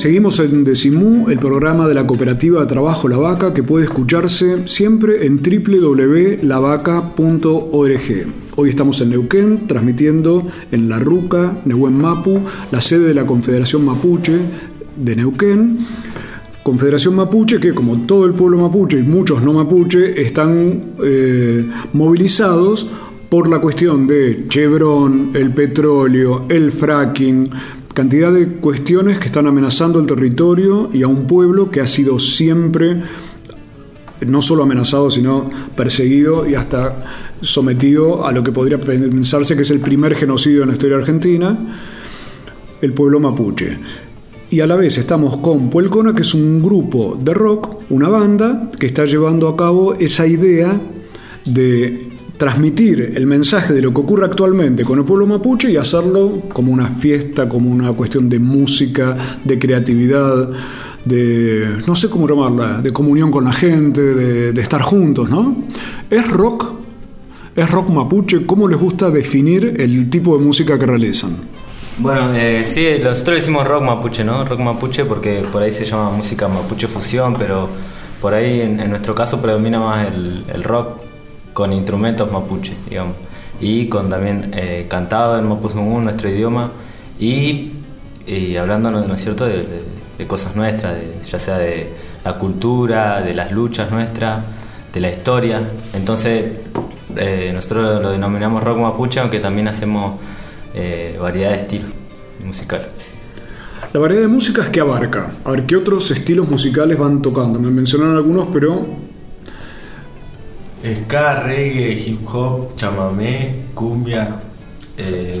Seguimos en Decimú, el programa de la cooperativa de trabajo La Vaca que puede escucharse siempre en www.lavaca.org. Hoy estamos en Neuquén, transmitiendo en La Ruca, Nehuen Mapu, la sede de la Confederación Mapuche de Neuquén. Confederación Mapuche que, como todo el pueblo mapuche y muchos no mapuche, están eh, movilizados por la cuestión de Chevron, el petróleo, el fracking, cantidad de cuestiones que están amenazando el territorio y a un pueblo que ha sido siempre no solo amenazado, sino perseguido y hasta sometido a lo que podría pensarse que es el primer genocidio en la historia argentina, el pueblo mapuche. Y a la vez estamos con Puelcona, que es un grupo de rock, una banda, que está llevando a cabo esa idea de transmitir el mensaje de lo que ocurre actualmente con el pueblo mapuche y hacerlo como una fiesta, como una cuestión de música, de creatividad, de, no sé cómo llamarla, de comunión con la gente, de, estar juntos, ¿no? ¿Es rock? ¿Es rock mapuche? ¿Cómo les gusta definir el tipo de música que realizan? Bueno, eh, sí, nosotros decimos rock mapuche, ¿no? Rock mapuche porque por ahí se llama música mapuche fusión, pero por ahí en, nuestro caso predomina más el, el rock con instrumentos mapuche, digamos, y con también eh, cantado en mapuzungún, nuestro idioma, y, y hablando, ¿no es cierto?, de, cosas nuestras, ya sea de la cultura, de las luchas nuestras, de la historia. Entonces, eh, nosotros lo denominamos rock mapuche, aunque también hacemos eh, variedad de estilos musicales. La variedad de músicas que abarca. A ver, ¿qué otros estilos musicales van tocando? Me mencionaron algunos, pero Ska, reggae, hip hop, chamamé, cumbia, eh,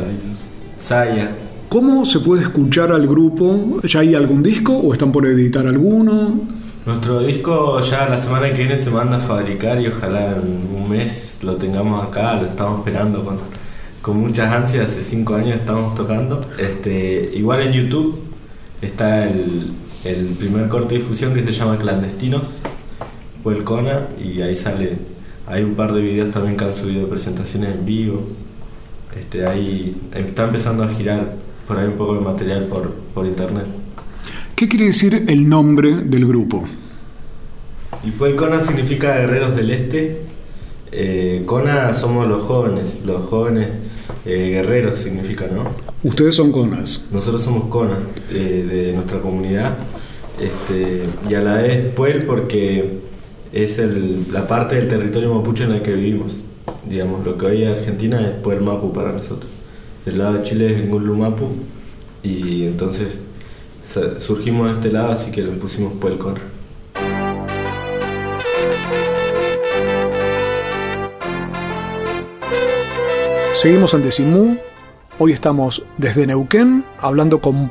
saya. ¿Cómo se puede escuchar al grupo? ¿Ya hay algún disco o están por editar alguno? Nuestro disco ya la semana que viene se manda a fabricar y ojalá en un mes lo tengamos acá, lo estamos esperando con, con muchas ansias, hace cinco años estamos tocando. Este, igual en YouTube está el, el primer corte de difusión que se llama Clandestinos, Puelcona, y ahí sale hay un par de videos también que han subido presentaciones en vivo. Este, ahí está empezando a girar por ahí un poco de material por, por internet. ¿Qué quiere decir el nombre del grupo? Y pues Kona significa guerreros del este. Eh, Kona somos los jóvenes, los jóvenes eh, guerreros significa, ¿no? Ustedes son Conas. Nosotros somos Kona eh, de nuestra comunidad. Este, y a la vez Puel porque es el, la parte del territorio mapuche en la que vivimos. Digamos, lo que hoy es Argentina es Puel Mapu para nosotros. Del lado de Chile es Ngulu Mapu y entonces surgimos de este lado, así que le pusimos Puel Seguimos ante Simú. Hoy estamos desde Neuquén hablando con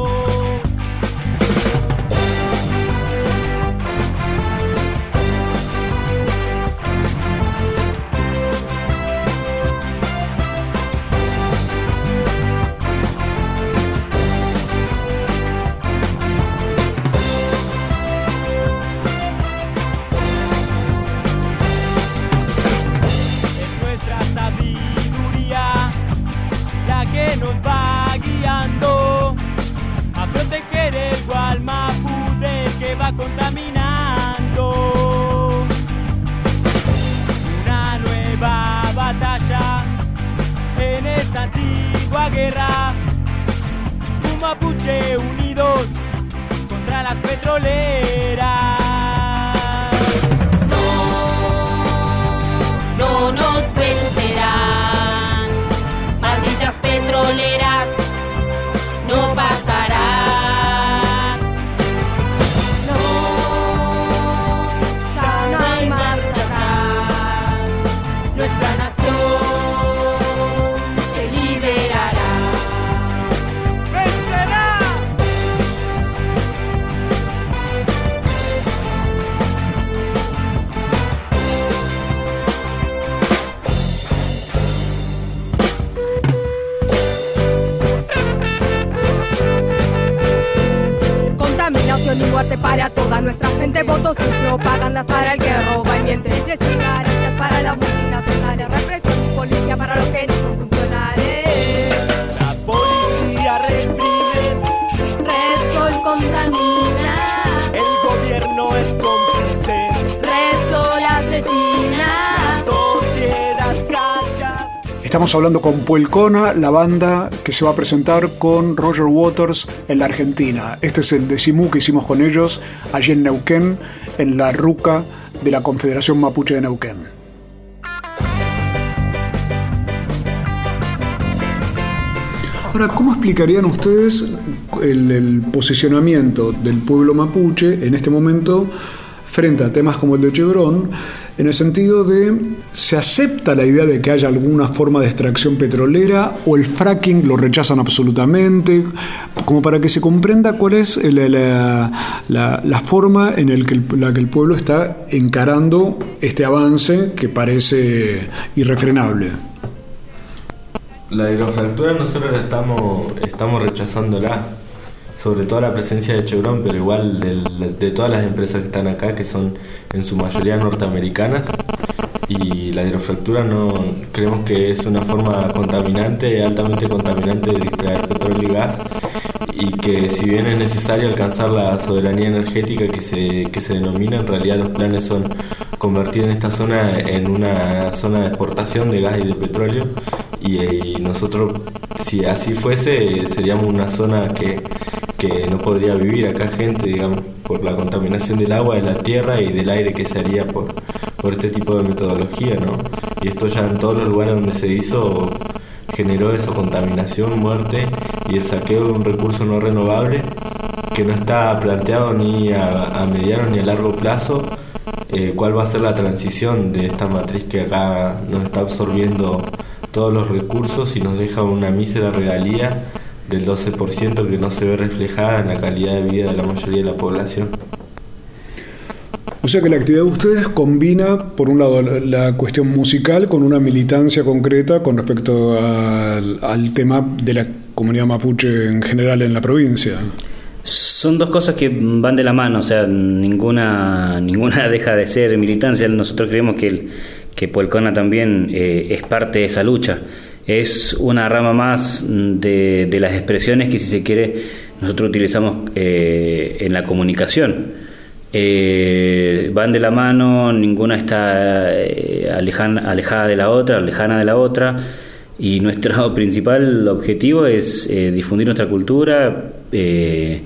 Un mapuche unidos contra las petroleras. Propagandas para el que roba y miente. Leyes y garantías para las multinacionales, represión y policía para los que no son funcionales. La policía reprime, Red Sol contamina, el gobierno es cómplice, Red Sol asesina. sociedad calla. Estamos hablando con Puelcona, la banda que se va a presentar con Roger Waters en la Argentina. Este es el decimú que hicimos con ellos allí en Neuquén, en la ruca de la Confederación Mapuche de Neuquén. Ahora, ¿cómo explicarían ustedes el, posicionamiento del pueblo mapuche en este momento frente a temas como el de Chevron, en el sentido de, ¿se acepta la idea de que haya alguna forma de extracción petrolera o el fracking lo rechazan absolutamente? Como para que se comprenda cuál es la, la- la- forma en el que la que el pueblo está encarando este avance que parece irrefrenable. La aerofractura nosotros estamos, estamos rechazándola, sobre todo la presencia de Chevron, pero igual de todas las empresas que están acá, que son en su mayoría norteamericanas. Y la hidrofractura no creemos que es una forma contaminante, altamente contaminante de extraer petróleo y gas y que si bien es necesario alcanzar la soberanía energética que se, que se denomina, en realidad los planes son convertir en esta zona en una zona de exportación de gas y de petróleo y, y nosotros si así fuese seríamos una zona que, que no podría vivir acá gente, digamos, por la contaminación del agua, de la tierra y del aire que se haría por, por este tipo de metodología, ¿no? Y esto ya en todos los lugares donde se hizo generó eso, contaminación, muerte y el saqueo de un recurso no renovable que no está planteado ni a, a mediano ni a largo plazo eh, cuál va a ser la transición de esta matriz que acá nos está absorbiendo todos los recursos y nos deja una mísera regalía del 12% que no se ve reflejada en la calidad de vida de la mayoría de la población. O sea que la actividad de ustedes combina, por un lado, la, cuestión musical con una militancia concreta con respecto al, al tema de la comunidad mapuche en general en la provincia. Son dos cosas que van de la mano, o sea, ninguna, ninguna deja de ser militancia. Nosotros creemos que, el, que Puelcona también eh, es parte de esa lucha. Es una rama más de, de las expresiones que, si se quiere, nosotros utilizamos eh, en la comunicación. Eh, van de la mano, ninguna está eh, alejada de la otra, lejana de la otra. Y nuestro principal objetivo es eh, difundir nuestra cultura, eh,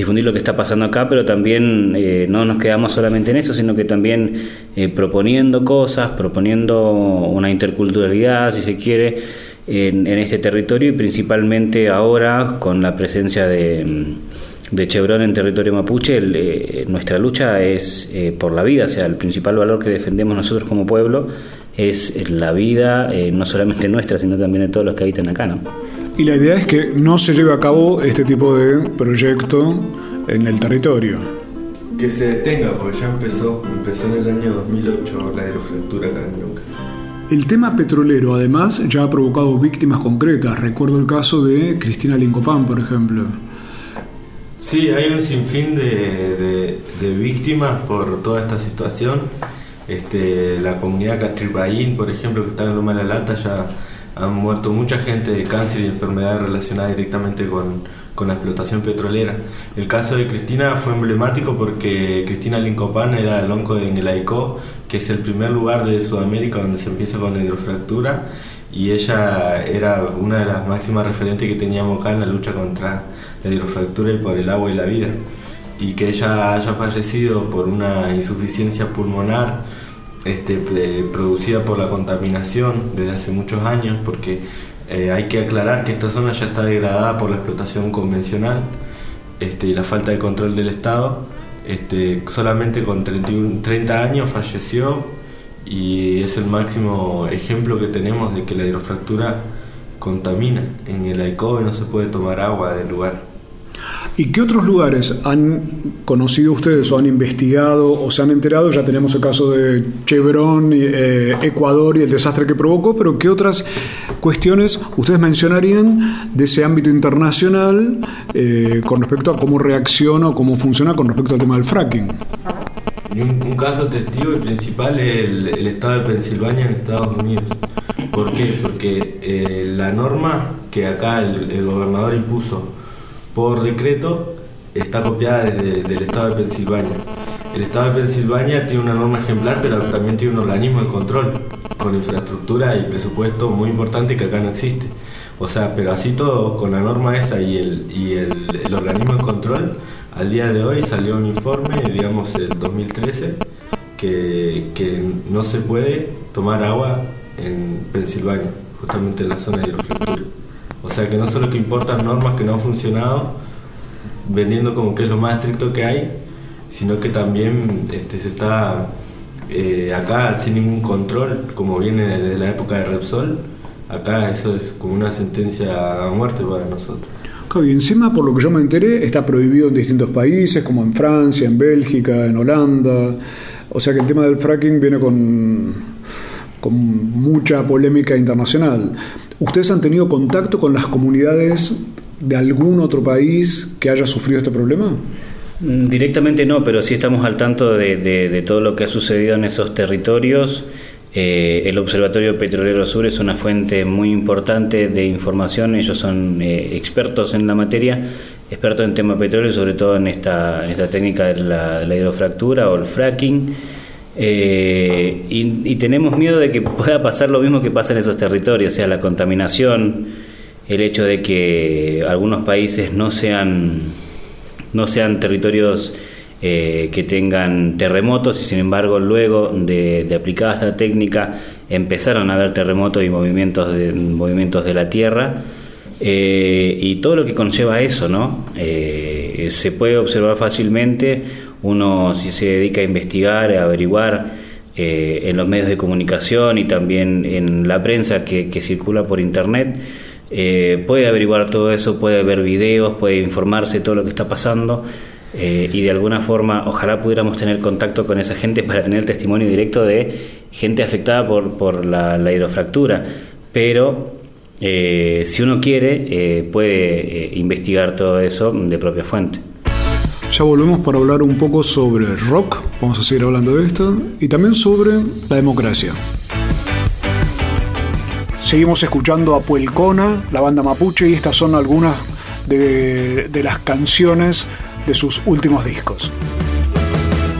difundir lo que está pasando acá, pero también eh, no nos quedamos solamente en eso, sino que también eh, proponiendo cosas, proponiendo una interculturalidad, si se quiere, en, en este territorio y principalmente ahora con la presencia de, Chevron en territorio mapuche, el, eh, nuestra lucha es eh, por la vida, o sea, el principal valor que defendemos nosotros como pueblo es la vida, eh, no solamente nuestra, sino también de todos los que habitan acá, ¿no? Y la idea es que no se lleve a cabo este tipo de proyecto en el territorio. Que se detenga, porque ya empezó, empezó en el año 2008 la aerofractura acá en. El tema petrolero, además, ya ha provocado víctimas concretas. Recuerdo el caso de Cristina Lincopán, por ejemplo. Sí, hay un sinfín de, de- de víctimas por toda esta situación. Este, la comunidad Catripaín, por ejemplo, que está en Loma de la Lata, ya han muerto mucha gente de cáncer y enfermedades relacionadas directamente con, con la explotación petrolera. El caso de Cristina fue emblemático porque Cristina Lincopan era el onco de Engelaico, que es el primer lugar de Sudamérica donde se empieza con la hidrofractura y ella era una de las máximas referentes que teníamos acá en la lucha contra la hidrofractura y por el agua y la vida. Y que ella haya fallecido por una insuficiencia pulmonar este, pre- producida por la contaminación desde hace muchos años, porque eh, hay que aclarar que esta zona ya está degradada por la explotación convencional este, y la falta de control del Estado. Este, solamente con 31 30 años falleció y es el máximo ejemplo que tenemos de que la hidrofractura contamina. En el Aicobe no se puede tomar agua del lugar. ¿Y qué otros lugares han conocido ustedes o han investigado o se han enterado? Ya tenemos el caso de Chevron, eh, Ecuador y el desastre que provocó, pero ¿qué otras cuestiones ustedes mencionarían de ese ámbito internacional eh, con respecto a cómo reacciona o cómo funciona con respecto al tema del fracking? Un, un caso testigo y principal es el, estado de Pensilvania en Estados Unidos. ¿Por qué? Porque eh, la norma que acá el gobernador impuso por decreto está copiada desde, del estado de Pensilvania. El estado de Pensilvania tiene una norma ejemplar, pero también tiene un organismo de control con infraestructura y presupuesto muy importante que acá no existe. O sea, pero así todo, con la norma esa y el, y el, organismo de control, al día de hoy salió un informe, digamos el 2013, que, que no se puede tomar agua en Pensilvania, justamente en la zona de hidrofractura. O sea que no solo que importan normas que no han funcionado, vendiendo como que es lo más estricto que hay, sino que también este, se está eh, acá sin ningún control, como viene desde la época de Repsol, acá eso es como una sentencia a muerte para nosotros. Y encima, por lo que yo me enteré, está prohibido en distintos países, como en Francia, en Bélgica, en Holanda. O sea que el tema del fracking viene con, con mucha polémica internacional. ¿Ustedes han tenido contacto con las comunidades de algún otro país que haya sufrido este problema? Mm, Directamente no, pero sí estamos al tanto de, todo lo que ha sucedido en esos territorios. Eh, el Observatorio Petrolero Sur es una fuente muy importante de información. Ellos son eh, expertos en la materia, expertos en tema petróleo, sobre todo en esta, en esta técnica de la hidrofractura o el fracking. Eh, y, y tenemos miedo de que pueda pasar lo mismo que pasa en esos territorios, o sea, la contaminación, el hecho de que algunos países no sean no sean territorios eh, que tengan terremotos y sin embargo luego de, de aplicada esta técnica empezaron a haber terremotos y movimientos de, movimientos de la tierra eh, y todo lo que conlleva eso, ¿no? Eh, se puede observar fácilmente, uno si se dedica a investigar, a averiguar eh, en los medios de comunicación y también en la prensa que, circula por internet, eh, puede averiguar todo eso, puede ver videos, puede informarse todo lo que está pasando eh, y de alguna forma ojalá pudiéramos tener contacto con esa gente para tener testimonio directo de gente afectada por, por la, la hidrofractura. Pero eh, si uno quiere, eh, puede investigar todo eso de propia fuente. Ya volvemos para hablar un poco sobre rock, vamos a seguir hablando de esto, y también sobre la democracia. Seguimos escuchando a Puelcona, la banda mapuche, y estas son algunas de, las canciones de sus últimos discos.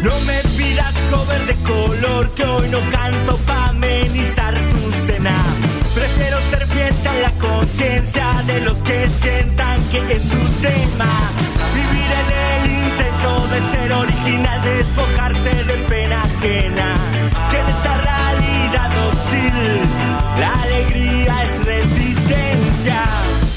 No me pidas cover de color que hoy no canto pa' amenizar tu cena. Prefiero ser fiesta en la conciencia de los que sientan que es su tema. Vivir en el de ser original, despojarse de pena ajena. Que en esa realidad dócil la alegría es resistencia.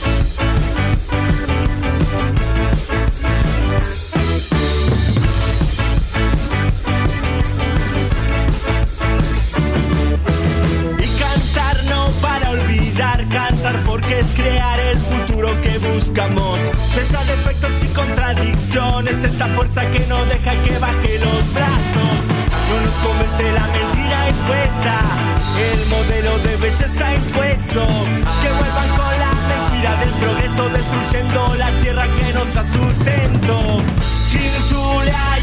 Contradicciones, esta fuerza que no deja que baje los brazos. No nos convence la mentira impuesta, el modelo de belleza impuesto. Que vuelvan con la mentira del progreso, destruyendo la tierra que nos da sustento. Kirtuleayinewen.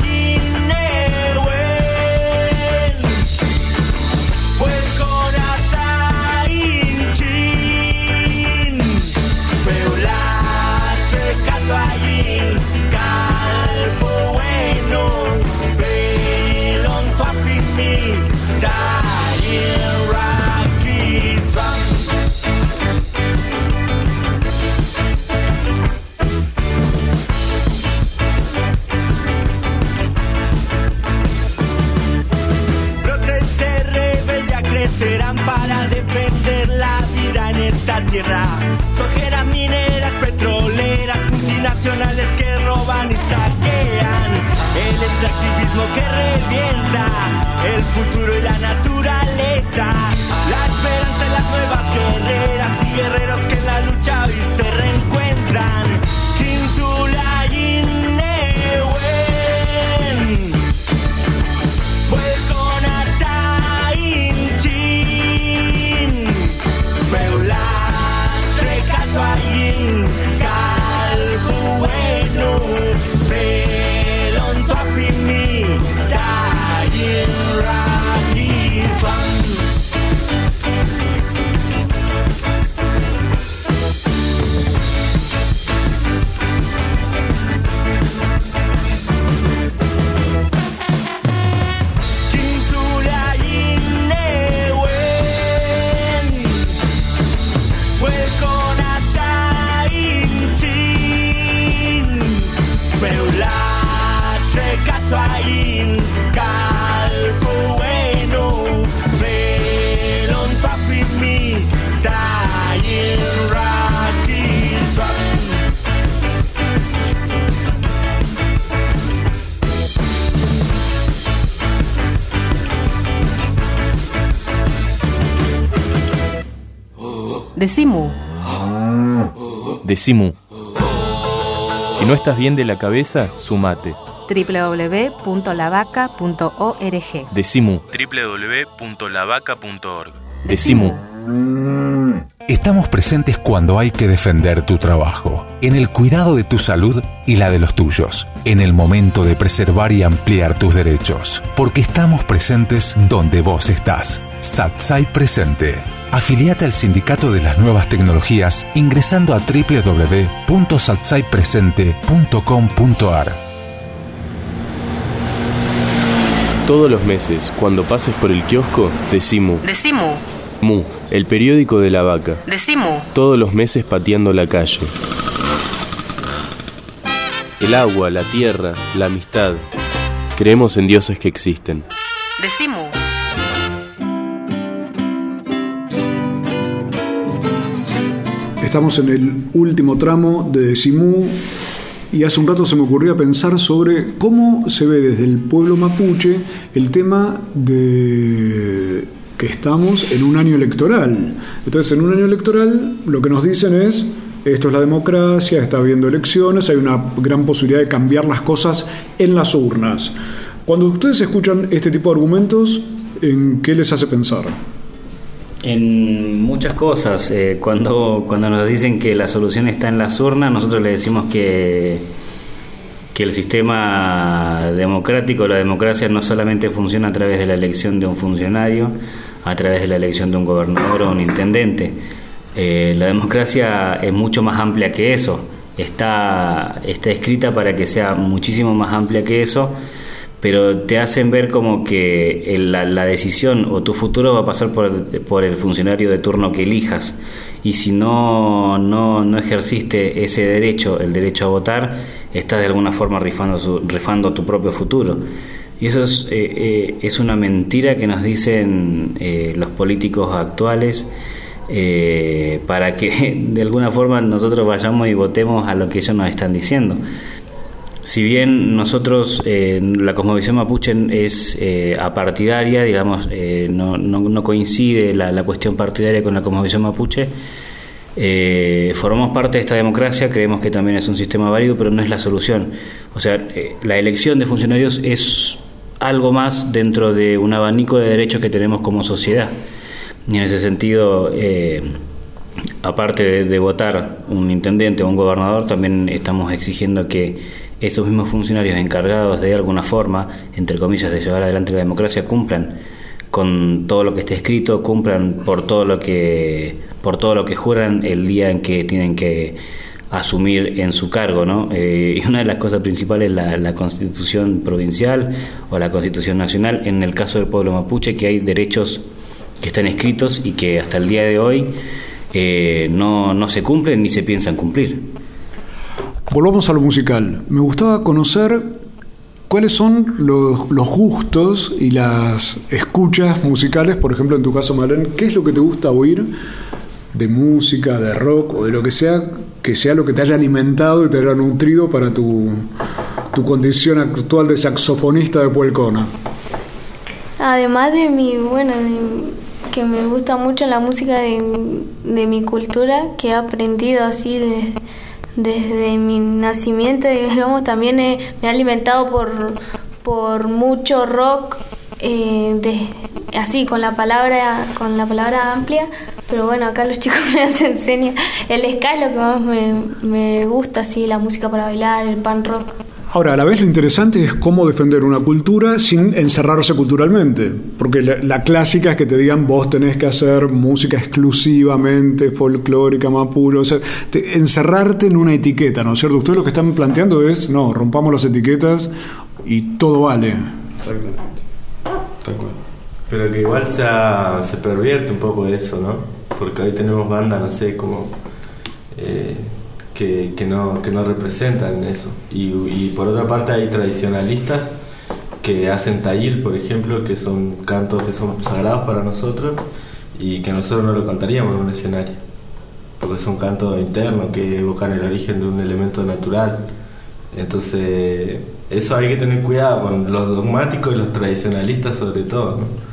Decimu. Decimu. Si no estás bien de la cabeza, sumate. www.lavaca.org. Decimu. www.lavaca.org. Decimu. Estamos presentes cuando hay que defender tu trabajo, en el cuidado de tu salud y la de los tuyos, en el momento de preservar y ampliar tus derechos, porque estamos presentes donde vos estás. Satsai Presente. Afiliate al Sindicato de las Nuevas Tecnologías ingresando a www.satsaipresente.com.ar. Todos los meses, cuando pases por el kiosco, Decimu. Decimu. Mu, el periódico de la vaca. Decimu. Todos los meses pateando la calle. El agua, la tierra, la amistad. Creemos en dioses que existen. Decimu. Estamos en el último tramo de Decimú y hace un rato se me ocurrió pensar sobre cómo se ve desde el pueblo mapuche el tema de que estamos en un año electoral. Entonces, en un año electoral lo que nos dicen es, esto es la democracia, está habiendo elecciones, hay una gran posibilidad de cambiar las cosas en las urnas. Cuando ustedes escuchan este tipo de argumentos, ¿en qué les hace pensar? En muchas cosas. Eh, cuando, cuando nos dicen que la solución está en las urnas, nosotros le decimos que, que el sistema democrático, la democracia no solamente funciona a través de la elección de un funcionario, a través de la elección de un gobernador o un intendente. Eh, la democracia es mucho más amplia que eso. Está, está escrita para que sea muchísimo más amplia que eso pero te hacen ver como que el- la, la decisión o tu futuro va a pasar por, por el funcionario de turno que elijas. Y si no, no, no ejerciste ese derecho, el derecho a votar, estás de alguna forma rifando, su- rifando tu propio futuro. Y eso es, eh, eh, es una mentira que nos dicen eh, los políticos actuales eh, para que de alguna forma nosotros vayamos y votemos a lo que ellos nos están diciendo. Si bien nosotros, eh, la cosmovisión mapuche es eh, apartidaria, digamos, eh, no, coincide la, cuestión partidaria con la cosmovisión mapuche, eh, formamos parte de esta democracia, creemos que también es un sistema válido, pero no es la solución. O sea, la elección de funcionarios es algo más dentro de un abanico de derechos que tenemos como sociedad. Y en ese sentido, aparte de, de votar un intendente o un gobernador, también estamos exigiendo que esos mismos funcionarios encargados de alguna forma, entre comillas, de llevar adelante la democracia, cumplan con todo lo que esté escrito, cumplan por todo lo que por todo lo que juran el día en que tienen que asumir en su cargo, ¿no? Eh, y una de las cosas principales es la, Constitución provincial o la Constitución nacional. En el caso del pueblo mapuche, que hay derechos que están escritos y que hasta el día de hoy eh, no, no se cumplen ni se piensan cumplir. Volvamos a lo musical. Me gustaba conocer cuáles son los, gustos y las escuchas musicales, por ejemplo, en tu caso, Malen, ¿qué es lo que te gusta oír de música, de rock o de lo que sea, que sea lo que te haya alimentado y te haya nutrido para tu, tu condición actual de saxofonista de Puelcona? Además de mi, bueno, de- que me gusta mucho la música de, de mi cultura, que he aprendido así de- desde mi nacimiento, digamos, también he- me he alimentado por, por mucho rock, eh, así con la palabra, con la palabra amplia, pero bueno, acá los chicos me hacen enseñan. El ska es lo que más me, me gusta, así, la música para bailar, el pan rock. Ahora, a la vez lo interesante es cómo defender una cultura sin encerrarse culturalmente. Porque la, la clásica es que te digan vos tenés que hacer música exclusivamente folclórica, mapuche. O sea, te- encerrarte en una etiqueta, ¿no es cierto? Ustedes lo que están planteando es, no, rompamos las etiquetas y todo vale. Exactamente. Tal cual. Pero que igual se, ha- se pervierte un poco eso, ¿no? Porque hoy tenemos bandas, no sé, como eh, que, que no, que no representan eso. Y, y por otra parte hay tradicionalistas que hacen tayil, por ejemplo, que son cantos que son sagrados para nosotros y que nosotros no lo cantaríamos en un escenario. Porque son cantos internos que evocan el origen de un elemento natural. Entonces, eso hay que tener cuidado con los dogmáticos y los tradicionalistas sobre todo, ¿no?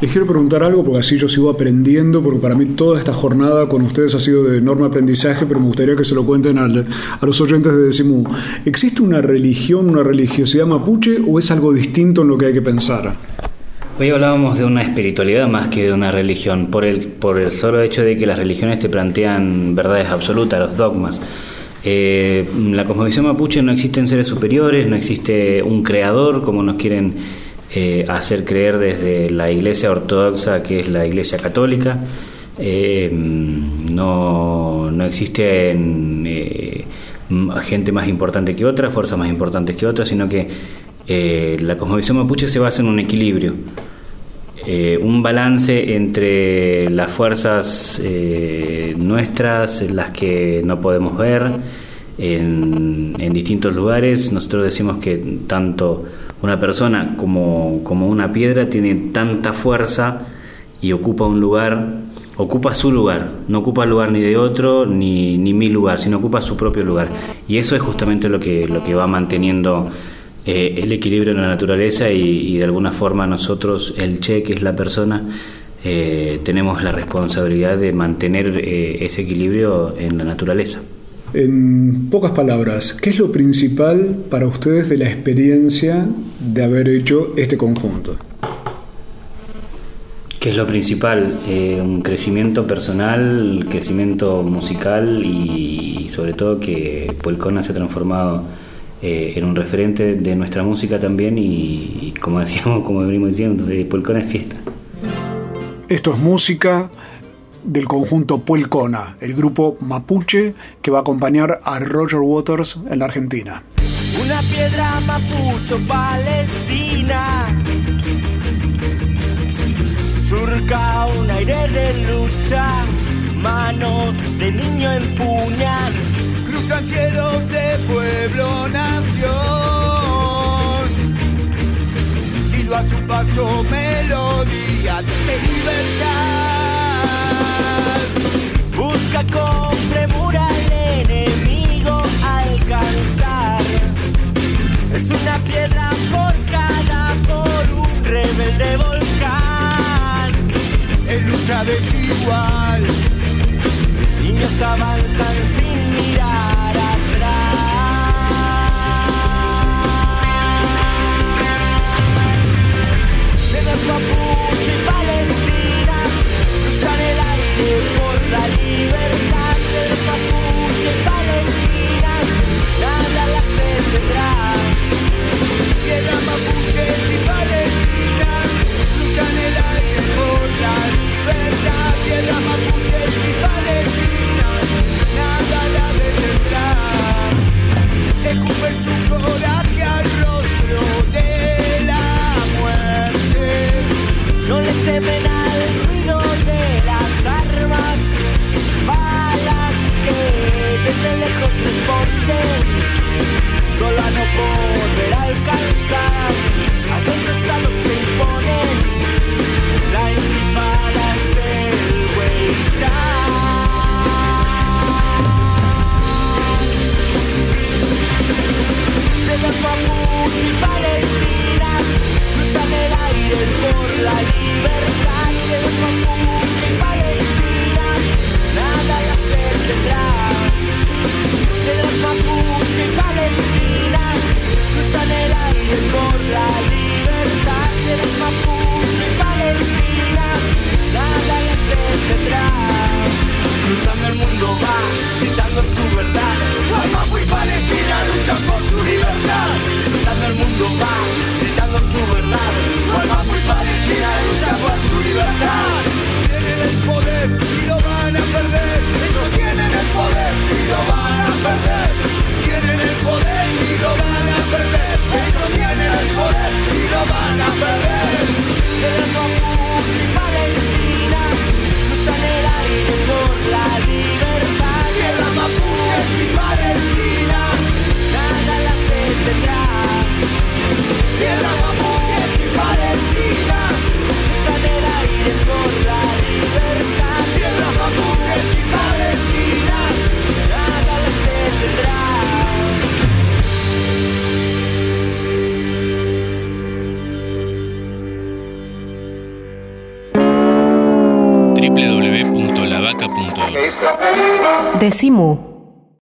Les quiero preguntar algo porque así yo sigo aprendiendo, porque para mí toda esta jornada con ustedes ha sido de enorme aprendizaje, pero me gustaría que se lo cuenten a los oyentes de Decimú. ¿Existe una religión, una religiosidad mapuche o es algo distinto en lo que hay que pensar? Hoy hablábamos de una espiritualidad más que de una religión, por el, por el solo hecho de que las religiones te plantean verdades absolutas, los dogmas. Eh, la cosmovisión mapuche no existen seres superiores, no existe un creador como nos quieren eh, hacer creer desde la iglesia ortodoxa, que es la iglesia católica. Eh, no, no existen eh, gente más importante que otra, fuerzas más importantes que otras, sino que eh, la cosmovisión mapuche se basa en un equilibrio, un balance entre las fuerzas nuestras, las que no podemos ver en, distintos lugares. Nosotros decimos que tanto una persona como, como una piedra tiene tanta fuerza y ocupa un lugar, ocupa su lugar, no ocupa el lugar ni de otro ni, ni mi lugar, sino ocupa su propio lugar. Y eso es justamente lo que, lo que va manteniendo eh, el equilibrio en la naturaleza y, y de alguna forma nosotros, el Che, que es la persona, eh, tenemos la responsabilidad de mantener eh, ese equilibrio en la naturaleza. En pocas palabras, ¿qué es lo principal para ustedes de la experiencia de haber hecho este conjunto? ¿Qué es lo principal? Eh, un crecimiento personal, crecimiento musical y, sobre todo que Puelcona se ha transformado eh, en un referente de nuestra música también y, y como decíamos, como venimos diciendo, de Puelcona es fiesta. Esto es música del conjunto Puelcona, el grupo mapuche que va a acompañar a Roger Waters en la Argentina. Una piedra mapucho palestina surca un aire de lucha, manos de niño empuñan, cruzan cielos de pueblo nación. Silba su paso melodía de libertad. Busca con premura al enemigo alcanzar. Es una piedra forjada por un rebelde volcán. En lucha desigual, niños avanzan